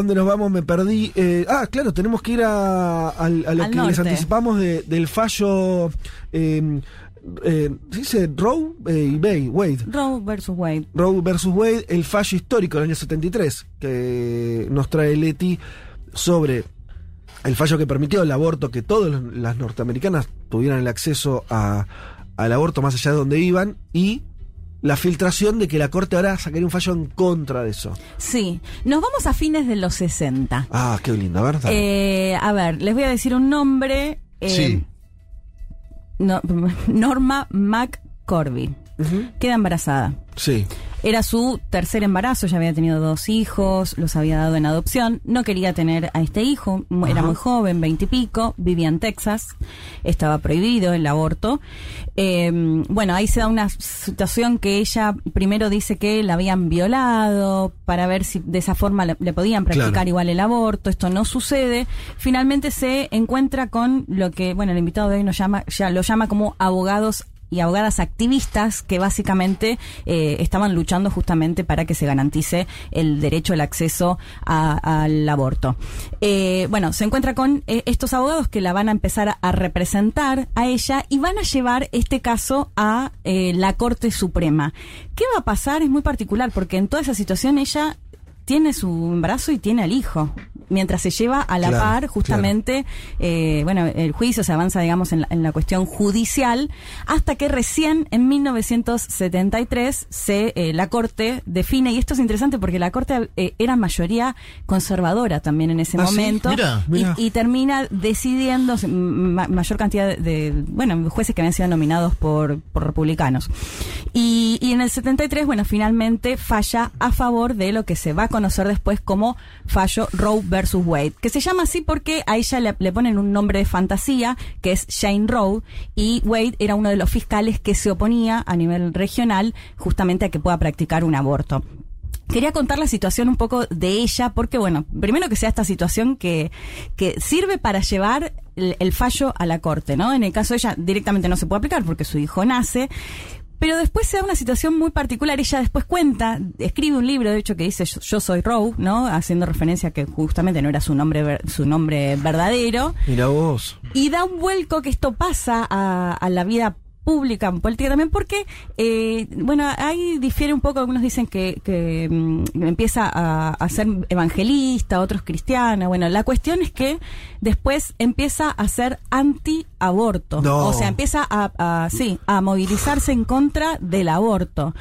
Dónde nos vamos? Me perdí. Eh, ah, claro, tenemos que ir a, a- a lo Al que les anticipamos de- del fallo. Eh, eh, ¿se dice Roe eh, y Bay, Wade. Roe versus Wade. Roe versus Wade, el fallo histórico del año 73, que nos trae Leti sobre el fallo que permitió el aborto, que todas las norteamericanas tuvieran el acceso a- al aborto más allá de donde iban, y la filtración de que la Corte ahora sacaría un fallo en contra de eso. Sí, nos vamos a fines de los 60. Ah, qué lindo, a ver. Eh, a ver, les voy a decir un nombre. eh, Sí. no- Norma McCorby. Queda embarazada. Sí. Era su tercer embarazo, ya había tenido dos hijos, los había dado en adopción, no quería tener a este hijo, era muy joven, veintipico, vivía en Texas, estaba prohibido el aborto. Eh, bueno, ahí se da una situación que ella primero dice que la habían violado para ver si de esa forma le, le podían practicar Claro. igual el aborto, esto no sucede. Finalmente se encuentra con lo que, bueno, el invitado de hoy nos llama, ya lo llama como abogados y abogadas activistas que básicamente eh, estaban luchando justamente para que se garantice el derecho al acceso a- al aborto. Eh, bueno, se encuentra con eh, estos abogados que la van a empezar a, representar a ella y van a llevar este caso a eh, la Corte Suprema. ¿Qué va a pasar? Es muy particular porque en toda esa situación ella tiene su embarazo y tiene al hijo. Mientras se lleva a la Claro, par justamente, eh, bueno, el juicio se avanza, digamos, en la, en la cuestión judicial, hasta que recién en 1973 se, eh, la Corte define, y esto es interesante porque la Corte eh, era mayoría conservadora también en ese Ah, ¿sí? momento, Mira, y- mira. Y, termina decidiendo ma- mayor cantidad de, de, bueno, jueces que habían sido nominados por, por republicanos. Y, y en el 73, bueno, finalmente falla a favor de lo que se va a conocer después como fallo Roe versus Wade, que se llama así porque a ella le, le ponen un nombre de fantasía, que es Jane Roe, y Wade era uno de los fiscales que se oponía a nivel regional justamente a que pueda practicar un aborto. Quería contar la situación un poco de ella, porque bueno, primero que sea esta situación que, que sirve para llevar el, el fallo a la corte, ¿no? En el caso de ella directamente no se puede aplicar porque su hijo nace, pero después se da una situación muy particular. Ella después cuenta, escribe un libro, de hecho, que dice Yo, yo soy Roe, ¿no? Haciendo referencia a que justamente no era su nombre, ver- su nombre verdadero. Mira vos. Y da un vuelco que esto pasa a, a la vida pública, política también, porque, eh, bueno, ahí difiere un poco, algunos dicen que, que mm, empieza a, a ser evangelista, otros cristiana, bueno, la cuestión es que después empieza a ser anti-aborto, No. o sea, empieza a, a- sí, a movilizarse en contra del aborto.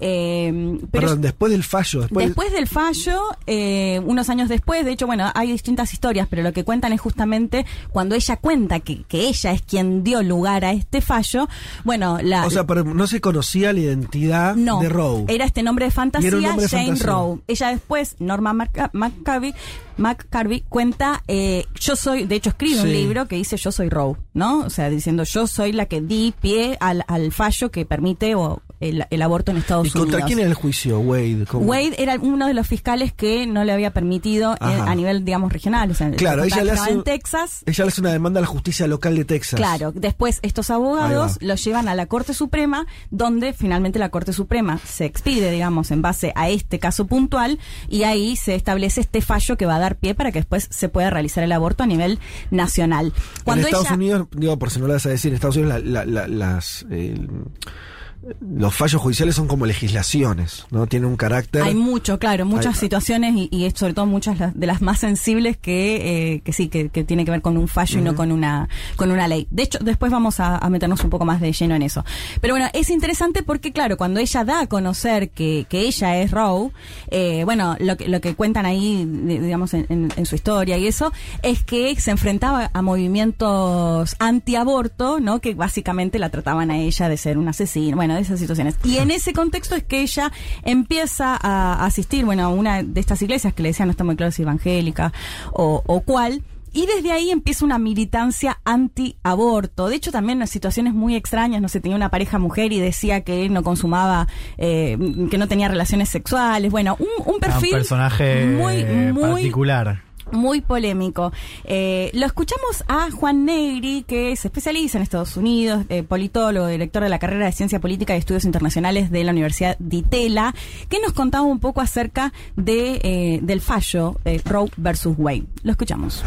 Eh, pero Perdón, después del fallo. Después, Después del fallo, eh, unos años después, de hecho, bueno, hay distintas historias, pero lo que cuentan es justamente cuando ella cuenta que, que ella es quien dio lugar a este fallo, bueno, la... o sea, pero no se conocía la identidad no, de Roe. era este nombre de fantasía, de Jane fantasía. Roe. Ella después, Norma McCarvey, McCarvey cuenta, eh, yo soy, de hecho escribe un libro que dice yo soy Roe, ¿no? O sea, diciendo yo soy la que di pie al, al fallo que permite o, el, el aborto en Estados ¿Y contra Unidos. quién era el juicio, Wade? ¿Cómo? Wade era uno de los fiscales que no le había permitido eh, a nivel, digamos, regional. O sea, Claro, ella le hace en Texas. Ella le hace una demanda a la justicia local de Texas. Claro, después estos abogados los llevan a la Corte Suprema, donde finalmente la Corte Suprema se expide, digamos, en base a este caso puntual, y ahí se establece este fallo que va a dar pie para que después se pueda realizar el aborto a nivel nacional. en Estados ella- Unidos, digo, por si no lo vas a decir, en Estados Unidos la- la- la- las, eh, los fallos judiciales son como legislaciones, ¿no? Tienen un carácter. Hay mucho, claro, muchas Hay- situaciones y, y sobre todo muchas de las más sensibles que, eh, que sí, que, que tiene que ver con un fallo y no con una, con una ley. De hecho, después vamos a, a meternos un poco más de lleno en eso. Pero bueno, es interesante porque, claro, cuando ella da a conocer que, que ella es Roe, eh, bueno, lo que, lo que cuentan ahí, digamos, en, en- en su historia y eso, es que se enfrentaba a movimientos antiaborto, ¿no? Que básicamente la trataban a ella de ser una asesina, bueno, de esas situaciones. Y en ese contexto es que ella empieza a asistir, bueno, a una de estas iglesias que le decían no está muy claro si evangélica o, o cuál. Y desde ahí empieza una militancia anti-aborto. De hecho, también en situaciones muy extrañas, no sé, tenía una pareja mujer y decía que no consumaba, eh, que no tenía relaciones sexuales. Bueno, un, un Ah, un perfil personaje muy, muy particular. Muy polémico. Eh, lo escuchamos a Juan Negri, que se especializa en Estados Unidos, eh, politólogo, director de la carrera de Ciencia Política y Estudios Internacionales de la Universidad de Itela, que nos contaba un poco acerca de, eh, del fallo Roe versus Wade. Lo escuchamos.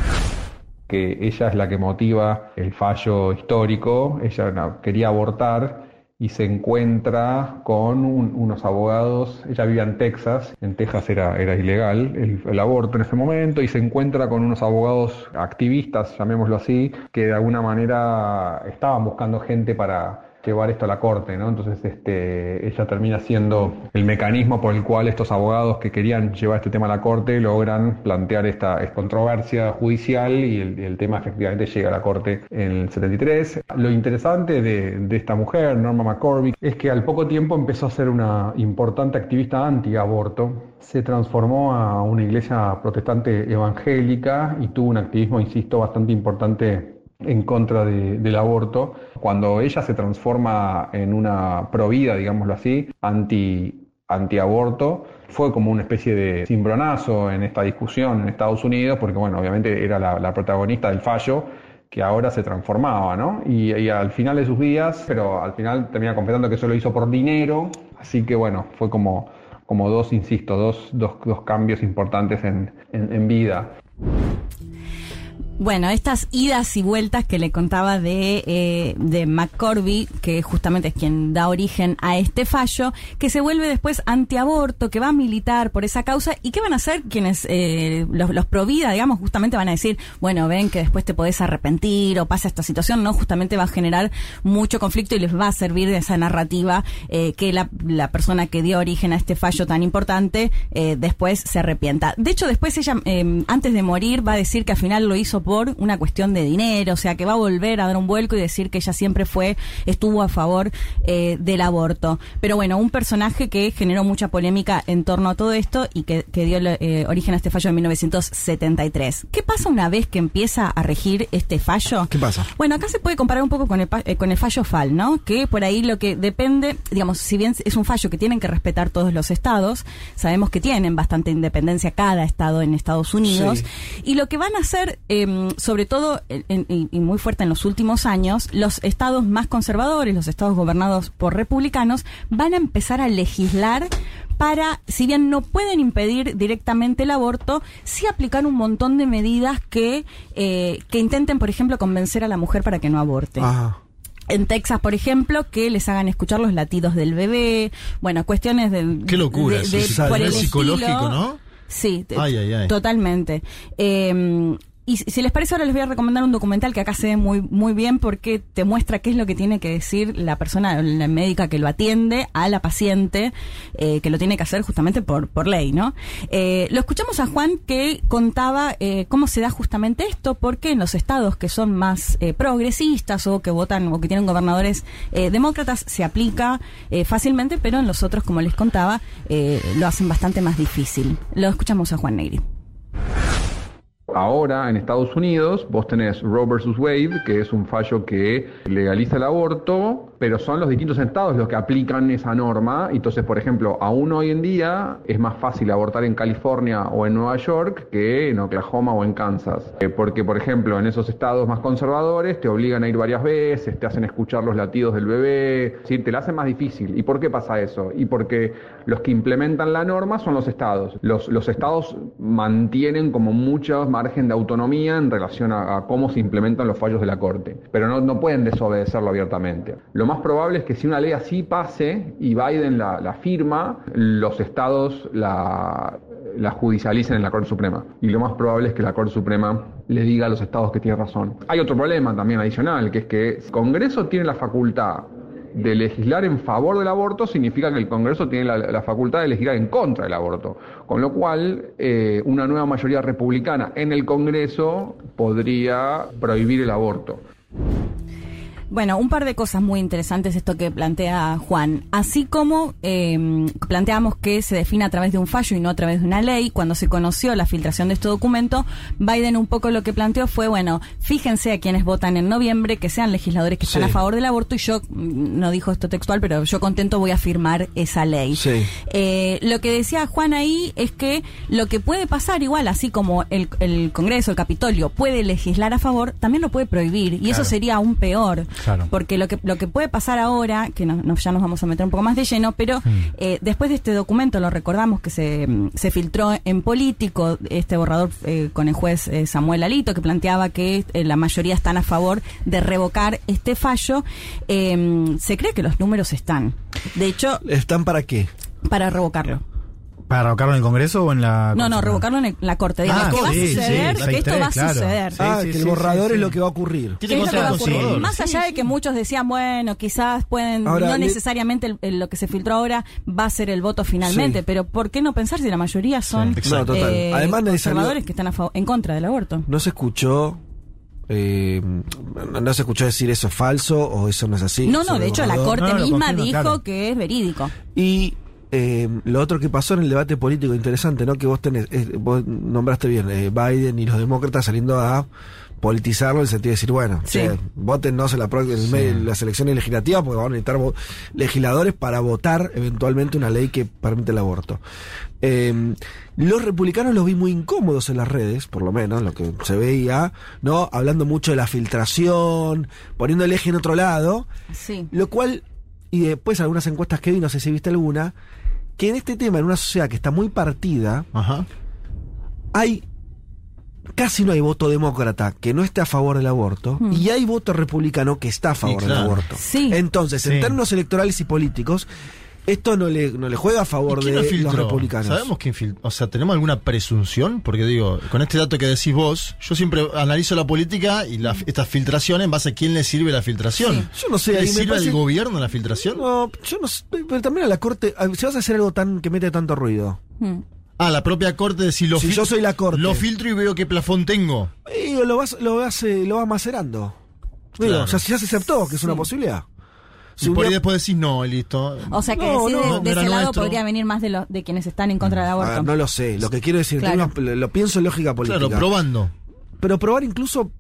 que ella es la que motiva el fallo histórico, ella quería abortar y se encuentra con un- unos abogados, ella vivía en Texas, en Texas era, era ilegal el, el aborto en ese momento, y se encuentra con unos abogados activistas, llamémoslo así, que de alguna manera estaban buscando gente para llevar esto a la corte, ¿no? Entonces este, ella termina siendo el mecanismo por el cual estos abogados que querían llevar este tema a la corte logran plantear esta, controversia judicial y el, el tema efectivamente llega a la corte en el 73. Lo interesante de, de esta mujer, Norma McCormick, es que al poco tiempo empezó a ser una importante activista anti-aborto, se transformó a una iglesia protestante evangélica y tuvo un activismo, insisto, bastante importante en contra de- del aborto, cuando ella se transforma en una provida, digámoslo así, anti, antiaborto, fue como una especie de cimbronazo en esta discusión en Estados Unidos, porque bueno, obviamente era la, la protagonista del fallo que ahora se transformaba, ¿no? Y, y al final de sus días, pero al final termina confesando que eso lo hizo por dinero, así que bueno, fue como, como dos, insisto, dos, dos, dos cambios importantes en, en, en vida. Bueno, estas idas y vueltas que le contaba de, eh, de McCorby, que justamente es quien da origen a este fallo, que se vuelve después antiaborto, que va a militar por esa causa, y qué van a hacer quienes, eh, los, los pro vida, digamos, justamente van a decir, bueno, ven que después te podés arrepentir o pasa esta situación, ¿no? Justamente va a generar mucho conflicto y les va a servir de esa narrativa eh, que la, la persona que dio origen a este fallo tan importante eh, después se arrepienta. De hecho, después ella, eh, antes de morir, va a decir que al final lo hizo por una cuestión de dinero, o sea, que va a volver a dar un vuelco y decir que ella siempre fue, estuvo a favor eh, del aborto. Pero bueno, un personaje que generó mucha polémica en torno a todo esto y que, que dio eh, origen a este fallo en 1973. ¿Qué pasa una vez que empieza a regir este fallo? ¿Qué pasa? Bueno, acá se puede comparar un poco con el, eh, con el fallo FAL, ¿no? Que por ahí lo que depende, digamos, si bien es un fallo que tienen que respetar todos los estados, sabemos que tienen bastante independencia cada estado en Estados Unidos, Sí. y lo que van a hacer, eh, sobre todo, en- en- y muy fuerte en los últimos años, los estados más conservadores, los estados gobernados por republicanos, van a empezar a legislar para, si bien no pueden impedir directamente el aborto, sí aplicar un montón de medidas que, eh, que intenten, por ejemplo, convencer a la mujer para que no aborte. En Texas, por ejemplo, que les hagan escuchar los latidos del bebé, bueno, cuestiones de... Qué locura de- eso, de- sí, por a nivel el psicológico, estilo. ¿no? Sí, te- Ay, ay, ay. totalmente. Eh, y si les parece, ahora les voy a recomendar un documental que acá se ve muy, muy bien porque te muestra qué es lo que tiene que decir la persona, la médica que lo atiende a la paciente, eh, que lo tiene que hacer justamente por, por ley, ¿no? Eh, lo escuchamos a Juan que contaba eh, cómo se da justamente esto, porque en los estados que son más progresistas o que votan o que tienen gobernadores demócratas se aplica fácilmente, pero en los otros, como les contaba, lo hacen bastante más difícil. Lo escuchamos a Juan Negri. Ahora en Estados Unidos vos tenés Roe vs. Wade, que es un fallo que legaliza el aborto, pero son los distintos estados los que aplican esa norma. Entonces, por ejemplo, aún hoy en día es más fácil abortar en California o en Nueva York que en Oklahoma o en Kansas. Eh, Porque, por ejemplo, en esos estados más conservadores te obligan a ir varias veces, te hacen escuchar los latidos del bebé, decir, te la hacen más difícil. ¿Y por qué pasa eso? Y porque los que implementan la norma son los estados. Los, los estados mantienen como muchas margen de autonomía en relación a, cómo se implementan los fallos de la Corte, pero no, no pueden desobedecerlo abiertamente. Lo más probable es que si una ley así pase y Biden la, la firma, los estados la, la judicialicen en la Corte Suprema. Y lo más probable es que la Corte Suprema le diga a los estados que tiene razón. Hay otro problema también adicional, que es que el Congreso tiene la facultad de legislar en favor del aborto significa que el Congreso tiene la, facultad de legislar en contra del aborto. Con lo cual, eh, una nueva mayoría republicana en el Congreso podría prohibir el aborto. Bueno, un par de cosas muy interesantes esto que plantea Juan. Así como eh, planteamos que se define a través de un fallo y no a través de una ley, cuando se conoció la filtración de este documento, Biden un poco lo que planteó fue, bueno, fíjense a quienes votan en noviembre, que sean legisladores que están Sí. a favor del aborto y yo, mm, no dijo esto textual, pero yo contento voy a firmar esa ley. Sí. Eh, lo que decía Juan ahí es que lo que puede pasar igual, así como el, el Congreso, el Capitolio, puede legislar a favor, también lo puede prohibir. Y eso sería aún peor. Claro. Porque lo que, lo que puede pasar ahora, que no- no- ya nos vamos a meter un poco más de lleno, pero eh, después de este documento, lo recordamos que se, mm, se filtró en político, este borrador eh, con el juez eh, Samuel Alito, que planteaba que eh, la mayoría están a favor de revocar este fallo, eh, se cree que los números están. De hecho, ¿Están para qué? para revocarlo. ¿Para revocarlo en el Congreso o en la.? No, no, revocarlo en el- la corte. Digamos, Ah, que va a sí, sí, suceder, sí, que esto 6-3, va a claro. suceder. Sí, ah, sí, que sí, el borrador sí, es sí. lo que va a ocurrir. ¿Qué es lo que va a ocurrir? conservador. Más allá de que muchos decían, bueno, quizás pueden, Ahora, no le- necesariamente el- el- lo que se filtró ahora va a ser el voto finalmente, Sí. pero ¿por qué no pensar si la mayoría son Sí, exacto. No, total. eh, Además, nadie salió- conservadores que están a en contra del aborto? No se escuchó. eh, no no se escuchó decir eso es falso o eso no es así. no, no, sobre de el hecho la borrador. corte No, no, lo misma confirma, dijo claro. que es verídico. Y eh, lo otro que pasó en el debate político interesante, ¿no? Que vos tenés, eh, vos nombraste bien, eh, Biden y los demócratas saliendo a politizarlo en el sentido de decir, bueno, Sí. che, votennos en, la, pro- en las elecciones legislativas porque van a necesitar legisladores para votar eventualmente una ley que permite el aborto. Eh, los republicanos los vi muy incómodos en las redes, por lo menos, lo que se veía, ¿no? Hablando mucho de la filtración, poniendo el eje en otro lado. Sí. Lo cual, y después algunas encuestas que vi, no sé si viste alguna, que en este tema, en una sociedad que está muy partida, Ajá. hay casi no hay voto demócrata que no esté a favor del aborto Hmm. y hay voto republicano que está a favor del claro. aborto. Sí. Entonces, en Sí. términos electorales y políticos, esto no le, no le juega a favor ¿Y quién de lo los republicanos. ¿Sabemos quién filtró? O sea, ¿tenemos alguna presunción? Porque digo, con este dato que decís vos, yo siempre analizo la política y la, esta filtración en base a quién le sirve la filtración. Yo no sé, ¿Le sirve parece- al gobierno la filtración? No, yo no sé, pero también a la corte, si vas a hacer algo tan que mete tanto ruido. Mm. Ah, la propia corte de si lo Si yo soy la corte. Lo filtro y veo qué plafón tengo. Y lo vas, lo vas, eh, lo vas macerando. Digo, Claro. ya, ya se aceptó que es una posibilidad. Y Si por ahí después decís no, y listo. O sea que No, sí, de, no, de no ese lado nuestro. podría venir más de, los de quienes están en contra del aborto. ver, no lo sé. Lo que quiero decir, Claro. lo, lo pienso en lógica política. Claro, probando. Pero probar incluso,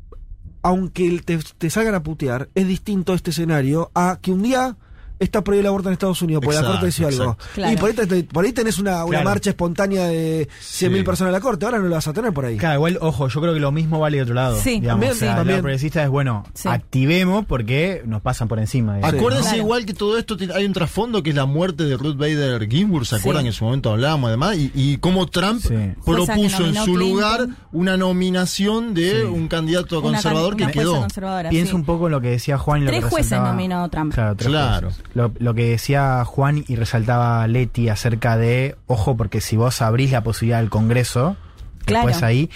aunque te, te salgan a putear, es distinto este escenario a que un día está prohibido el aborto en Estados Unidos, porque la Corte decía algo. Claro. Y por ahí, te- por ahí tenés una, una Claro. marcha espontánea de 100.000 Sí. personas en la Corte, ahora no lo vas a tener por ahí. Claro, igual, ojo, yo creo que lo mismo vale de otro lado. Sí. digamos. También, o sea, sí, también. la progresista es, bueno, Sí. activemos porque nos pasan por encima. digamos. Acuérdense Claro. igual que todo esto hay un trasfondo que es la muerte de Ruth Bader Ginsburg, ¿se acuerdan que en su momento hablábamos además? Y, y cómo Trump propuso en su Clinton. lugar una nominación de Sí. un candidato conservador que una quedó. sí. un poco en lo que decía Juan y lo Tres que jueces nominó Trump. Claro, tres Claro. jueces. Lo, lo que decía Juan y resaltaba Leti acerca de, ojo, porque si vos abrís la posibilidad del Congreso, Claro. después ahí,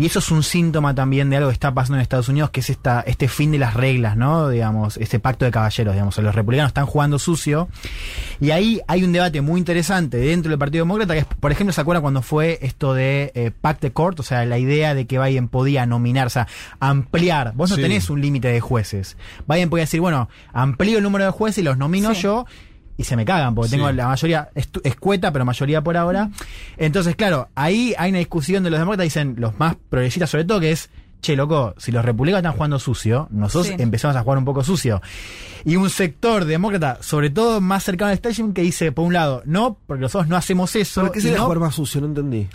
y eso es un síntoma también de algo que está pasando en Estados Unidos, que es esta, este fin de las reglas, ¿no? Digamos, este pacto de caballeros, digamos, los republicanos están jugando sucio, y ahí hay un debate muy interesante dentro del Partido Demócrata, que es, por ejemplo, ¿se acuerdan cuando fue esto de eh, Pact de Court? O sea, la idea de que Biden podía nominar, o sea, ampliar. Vos no Sí. tenés un límite de jueces. Biden podía decir, bueno, amplío el número de jueces y los nomino Sí. yo. Y se me cagan, porque Sí. tengo la mayoría estu- escueta, pero mayoría por ahora. Entonces, claro, ahí hay una discusión de los demócratas, dicen los más progresistas sobre todo, que es, che, loco, si los republicanos están jugando sucio, nosotros Sí. empezamos a jugar un poco sucio. Y un sector demócrata, sobre todo más cercano al establishment, que dice, por un lado, no, porque nosotros no hacemos eso. ¿Pero qué sería no, jugar más sucio? No entendí.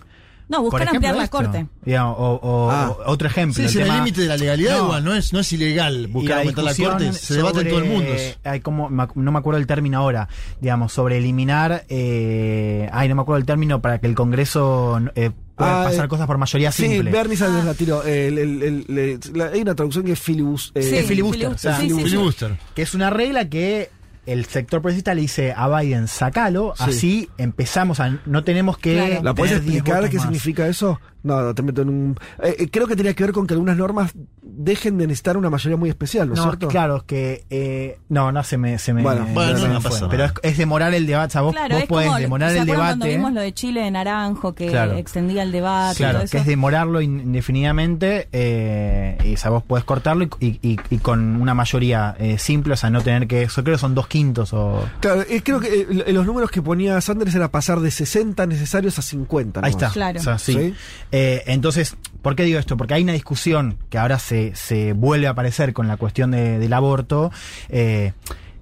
No, buscar ejemplo, ampliar la esto, corte. digamos, o, o- Ah. o otro ejemplo. Sí, el es el límite de la legalidad No. igual, no es, no es ilegal buscar aumentar la corte, se debate en todo el mundo. Hay como, no me acuerdo el término ahora, digamos, sobre eliminar, eh, ay, no me acuerdo el término para que el Congreso eh, puede Ah, pasar eh, cosas por mayoría Sí, simple. Bernie Sanders la tiró. El- el- el- le- la- hay una traducción que es filibus. eh, Sí, es filibuster, filibuster, o sea, sí, sí, sí. Filibuster. que es una regla que el sector progresista le dice a Biden, sacalo, Sí. así empezamos a, no tenemos que... Claro. ¿La puedes tener 10 explicar qué más. significa eso? No, te meto en un. eh, eh, creo que tenía que ver con que algunas normas dejen de necesitar una mayoría muy especial, ¿no es No, cierto? claro, es que... eh, no, no, se me... Se me Bueno, bueno, no Pero es, demorar el debate, o sea, vos, Claro, vos es podés como, demorar ¿se el debate... cuando vimos lo de Chile de Naranjo que Claro. extendía el debate y Claro, todo que es eso? demorarlo indefinidamente eh, y o sea, vos podés cortarlo y, y- y- y con una mayoría eh, simple, o sea, no tener que... Yo creo que son dos quintos o... Claro, eh, creo que eh, los números que ponía Sanders era pasar de 60 necesarios a 50. Ahí está. Claro. O sea, sí. Sí. Eh, entonces, ¿por qué digo esto? Porque hay una discusión que ahora se, se vuelve a aparecer con la cuestión de- del aborto, eh,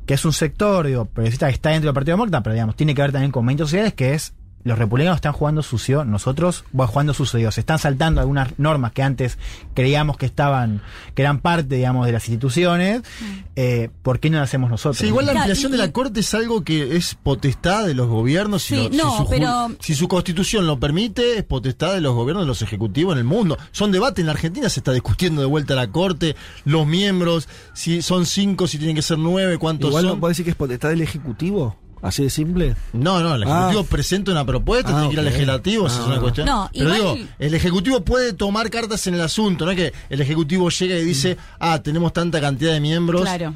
que es un sector, digo, progresista que está dentro del Partido Demócrata, pero digamos, tiene que ver también con movimientos sociales, que es los republicanos están jugando sucio, nosotros bueno, jugando sucio, se están saltando algunas normas que antes creíamos que estaban, que eran parte, digamos, de las instituciones, eh, ¿por qué no lo hacemos nosotros? Sí, igual la ampliación y- de la Corte es algo que es potestad de los gobiernos. si Sí, lo- si no, su, pero- si su constitución lo permite, es potestad de los gobiernos, de los ejecutivos en el mundo. Son debates en la Argentina, se está discutiendo de vuelta la Corte, los miembros, si son cinco, si tienen que ser nueve, cuántos Igual no son. puedo decir que es potestad del Ejecutivo. Así de simple. No, no, el Ejecutivo Ah. presenta una propuesta, Ah, tiene que ir al legislativo, esa es Ah. una cuestión. No, Pero igual- digo, el Ejecutivo puede tomar cartas en el asunto, no es que el Ejecutivo llega y dice, ah, tenemos tanta cantidad de miembros. Claro.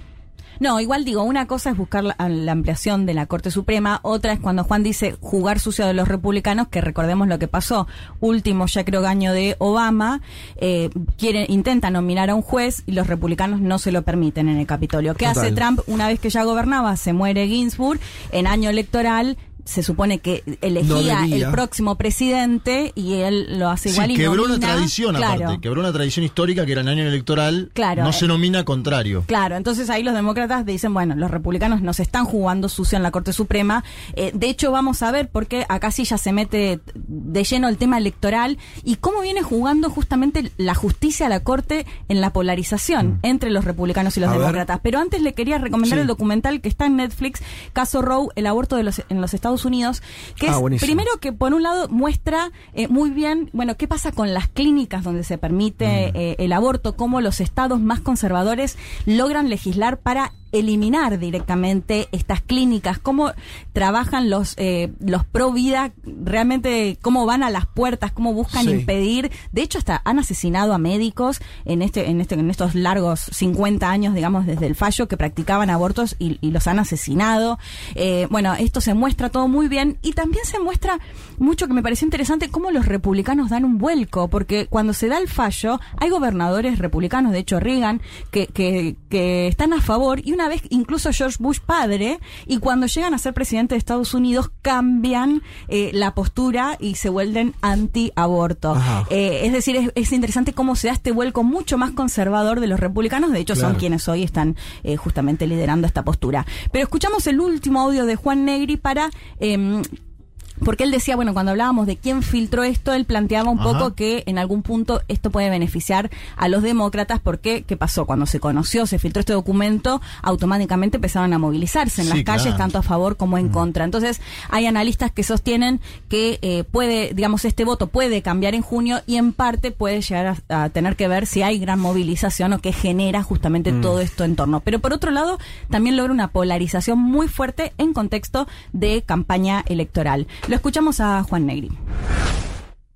No, igual digo, una cosa es buscar la, la ampliación de la Corte Suprema, otra es cuando Juan dice jugar sucio de los republicanos, que recordemos lo que pasó, último ya creo año de Obama, eh, quiere, intenta nominar a un juez y los republicanos no se lo permiten en el Capitolio. ¿Qué Total. hace Trump una vez que ya gobernaba? Se muere Ginsburg, en año electoral se supone que elegía el próximo presidente y él lo hace Sí, igual y quebró una tradición Claro. aparte, quebró una tradición histórica que era en año electoral, Claro, no eh. se nomina contrario. Claro, entonces ahí los demócratas dicen, bueno, los republicanos nos están jugando sucio en la Corte Suprema. Eh, de hecho, vamos a ver por qué acá sí ya se mete de lleno el tema electoral y cómo viene jugando justamente la justicia a la Corte en la polarización entre los republicanos y los A ver. demócratas. Pero antes le quería recomendar Sí. el documental que está en Netflix, Caso Roe, el aborto de los, en los Estados Unidos, que Ah, es buenísimo. primero que por un lado muestra eh, muy bien, bueno, qué pasa con las clínicas donde se permite eh, el aborto, cómo los estados más conservadores logran legislar para eliminar directamente estas clínicas, cómo trabajan los eh, los pro vida, realmente cómo van a las puertas, cómo buscan Sí. impedir, de hecho hasta han asesinado a médicos en este en este en estos largos 50 años, digamos, desde el fallo que practicaban abortos y, y los han asesinado. Eh, bueno, esto se muestra todo muy bien y también se muestra mucho que me pareció interesante cómo los republicanos dan un vuelco, porque cuando se da el fallo hay gobernadores republicanos, de hecho Reagan, que, que, que están a favor y una vez incluso George Bush padre y cuando llegan a ser presidente de Estados Unidos cambian eh, la postura y se vuelven anti-aborto. Eh, es decir, es, es interesante cómo se da este vuelco mucho más conservador de los republicanos. De hecho, son quienes hoy están eh, justamente liderando esta postura. Pero escuchamos el último audio de Juan Negri para... porque él decía, bueno, cuando hablábamos de quién filtró esto, él planteaba un Ajá. poco que en algún punto esto puede beneficiar a los demócratas, porque ¿qué pasó? Cuando se conoció, se filtró este documento, automáticamente empezaron a movilizarse en Sí, las calles, claro. tanto a favor como en contra. Entonces, hay analistas que sostienen que eh, puede, digamos, este voto puede cambiar en junio y en parte puede llegar a, a tener que ver si hay gran movilización o que genera justamente todo esto en torno. Pero por otro lado, también logra una polarización muy fuerte en contexto de campaña electoral. Lo escuchamos a Juan Negri.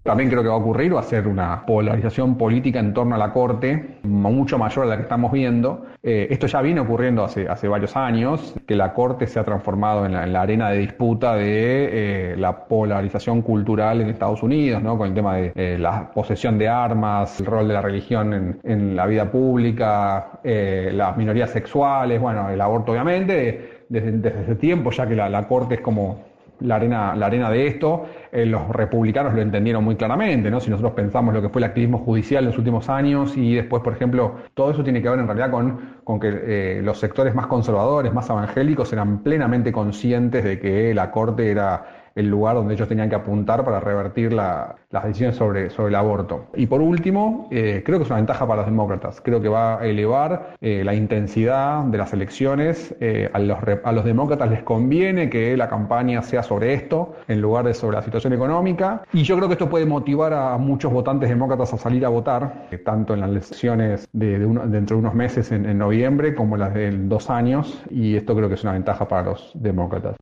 También creo que va a ocurrir, va a ser una polarización política en torno a la Corte, mucho mayor a la que estamos viendo. Eh, esto ya viene ocurriendo hace, hace varios años, que la Corte se ha transformado en la, en la arena de disputa de eh, la polarización cultural en Estados Unidos, ¿no? con el tema de eh, la posesión de armas, el rol de la religión en, en la vida pública, las minorías sexuales, bueno, el aborto obviamente, desde, desde ese tiempo, ya que la, la Corte es como la arena, la arena de esto, eh, los republicanos lo entendieron muy claramente, ¿no? Si nosotros pensamos lo que fue el activismo judicial en los últimos años y después, por ejemplo, todo eso tiene que ver en realidad con, con que eh, los sectores más conservadores, más evangélicos, eran plenamente conscientes de que la Corte era el lugar donde ellos tenían que apuntar para revertir la- las decisiones sobre, sobre el aborto. Y por último, eh, creo que es una ventaja para los demócratas. Creo que va a elevar eh, la intensidad de las elecciones. Eh, a, los, a los demócratas les conviene que la campaña sea sobre esto en lugar de sobre la situación económica. Y yo creo que esto puede motivar a muchos votantes demócratas a salir a votar, tanto en las elecciones de, de unos meses en, en noviembre como las de dos años. Y esto creo que es una ventaja para los demócratas.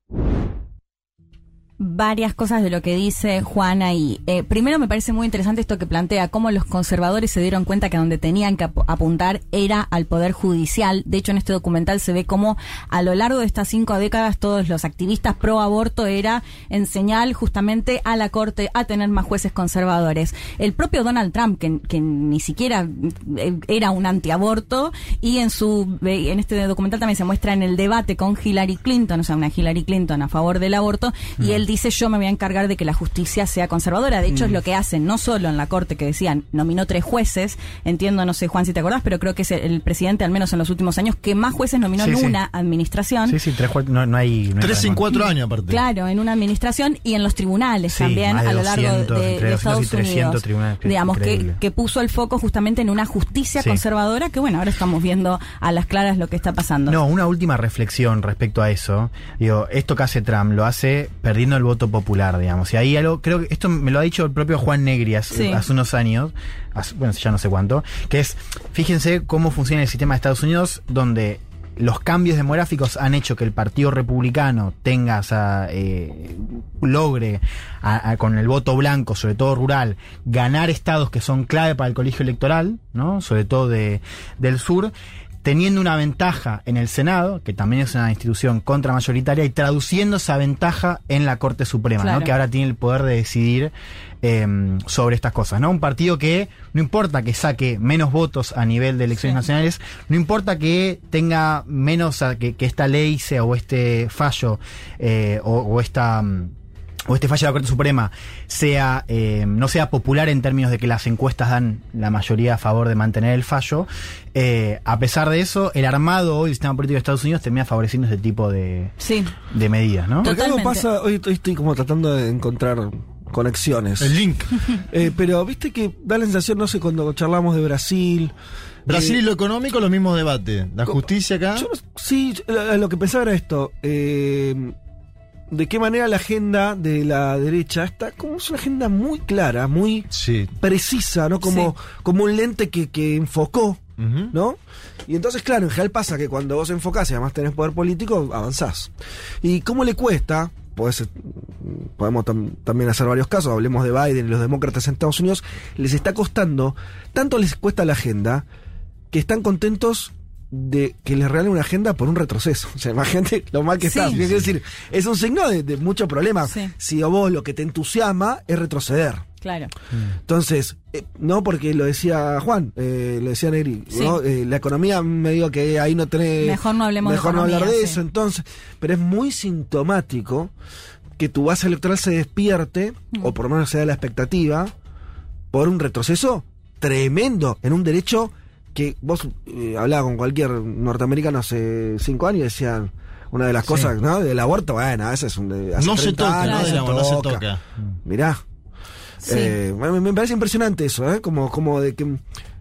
Varias cosas de lo que dice Juan ahí. Eh, primero me parece muy interesante esto que plantea, cómo los conservadores se dieron cuenta que donde tenían que ap- apuntar era al Poder Judicial. De hecho, en este documental se ve cómo a lo largo de estas cinco décadas todos los activistas pro aborto era en señal justamente a la Corte a tener más jueces conservadores. El propio Donald Trump, que, que ni siquiera eh, era un antiaborto, y en su en este documental también se muestra en el debate con Hillary Clinton, o sea, una Hillary Clinton a favor del aborto, y él dice yo me voy a encargar de que la justicia sea conservadora. De hecho, es lo que hacen, no solo en la corte que decían, nominó tres jueces, entiendo, no sé Juan si te acordás, pero creo que es el, el presidente, al menos en los últimos años, que más jueces nominó Sí, en sí. una administración. Sí, sí, tres cuartos, no, no hay. no hay Tres en razón. cuatro años aparte. Claro, en una administración y en los tribunales Sí, también a lo largo 200, de, entre de 200 y Estados 300 Unidos. tribunales, digamos que, que puso el foco justamente en una justicia Sí. conservadora que bueno, ahora estamos viendo a las claras lo que está pasando. No, una última reflexión respecto a eso. Digo, esto que hace Trump lo hace perdiendo el voto popular, digamos. Y ahí algo, creo que esto me lo ha dicho el propio Juan Negri hace, Sí. hace unos años, hace- bueno, ya no sé cuánto, que es, fíjense cómo funciona el sistema de Estados Unidos, donde los cambios demográficos han hecho que el Partido Republicano tenga, o sea, eh, logre a- a- con el voto blanco, sobre todo rural, ganar estados que son clave para el colegio electoral, ¿no? Sobre todo de, del sur, teniendo una ventaja en el Senado, que también es una institución contramayoritaria, y traduciendo esa ventaja en la Corte Suprema, Claro. ¿no? Que ahora tiene el poder de decidir eh, sobre estas cosas, ¿no? Un partido que no importa que saque menos votos a nivel de elecciones Sí. nacionales, no importa que tenga menos, que esta ley sea o este fallo eh, o, o esta mm, o este fallo de la Corte Suprema sea eh, no sea popular en términos de que las encuestas dan la mayoría a favor de mantener el fallo, eh, a pesar de eso, el armado hoy del sistema político de Estados Unidos termina favoreciendo este tipo de, Sí. de medidas, ¿no? Porque algo pasa, hoy, hoy estoy como tratando de encontrar conexiones. El link. Eh, pero viste que da la sensación, no sé, cuando charlamos de Brasil. Brasil eh, y lo económico, los mismos debates. La justicia acá. yo sí, lo que pensaba era esto. eh, de qué manera la agenda de la derecha está como es una agenda muy clara, muy Sí. precisa, ¿no? Como, como un lente que, que enfocó. ¿no? Y entonces, claro, en general pasa que cuando vos enfocás y además tenés poder político, avanzás. ¿Y cómo le cuesta? Podés, podemos tam- también hacer varios casos, hablemos de Biden y los demócratas en Estados Unidos, les está costando, tanto les cuesta la agenda, que están contentos de que les regalen una agenda por un retroceso. O sea, imagínate lo mal que Sí. está. Sí, Es decir, es un signo de, de mucho problema. Sí. Si a vos lo que te entusiasma es retroceder. Claro. Entonces, eh, no porque lo decía Juan, eh, lo decía Negri, Sí. ¿no? Eh, la economía me digo que ahí no tenés... Mejor no hablemos de Mejor no hablar economía, de eso, entonces. Pero es muy sintomático que tu base electoral se despierte, Mm. o por lo menos se da la expectativa, por un retroceso tremendo en un derecho que vos eh, hablabas con cualquier norteamericano hace cinco años y decían... Una de las Sí. cosas, ¿no? Del aborto, bueno, a veces es un... de- hace No se 30 toca, años, ¿no? se Digamos, no se toca. toca. Mirá. Sí. Eh, me, me parece impresionante eso, ¿eh? Como, como de que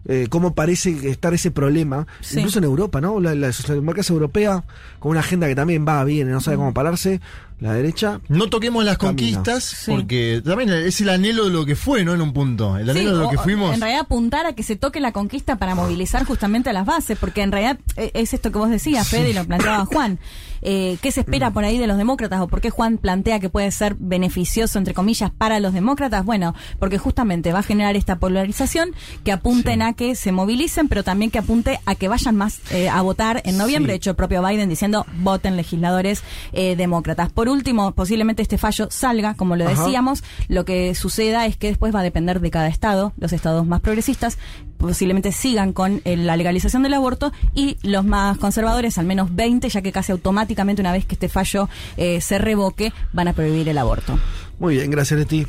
eh, cómo parece estar ese problema, Sí. incluso en Europa, ¿no? La, la socialdemocracia europea, con una agenda que también va bien, y no sabe cómo pararse, la derecha. No toquemos las conquistas, Sí. porque también es el anhelo de lo que fue, ¿no? En un punto. El anhelo Sí, de lo o- que fuimos. En realidad apuntar a que se toque la conquista para movilizar justamente a las bases, porque en realidad eh, es esto que vos decías, Fede, y lo planteaba Juan. Eh, ¿Qué se espera por ahí de los demócratas o por qué Juan plantea que puede ser beneficioso, entre comillas, para los demócratas? Bueno, porque justamente va a generar esta polarización que apunten a que se movilicen, pero también que apunte a que vayan más eh, a votar en noviembre. Sí. De hecho, el propio Biden diciendo voten legisladores eh, demócratas. Por último, posiblemente este fallo salga, como lo Ajá. decíamos, lo que suceda es que después va a depender de cada estado, los estados más progresistas posiblemente sigan con eh, la legalización del aborto y los más conservadores, al menos 20, ya que casi automáticamente una vez que este fallo eh, se revoque, van a prohibir el aborto. Muy bien, gracias Leti.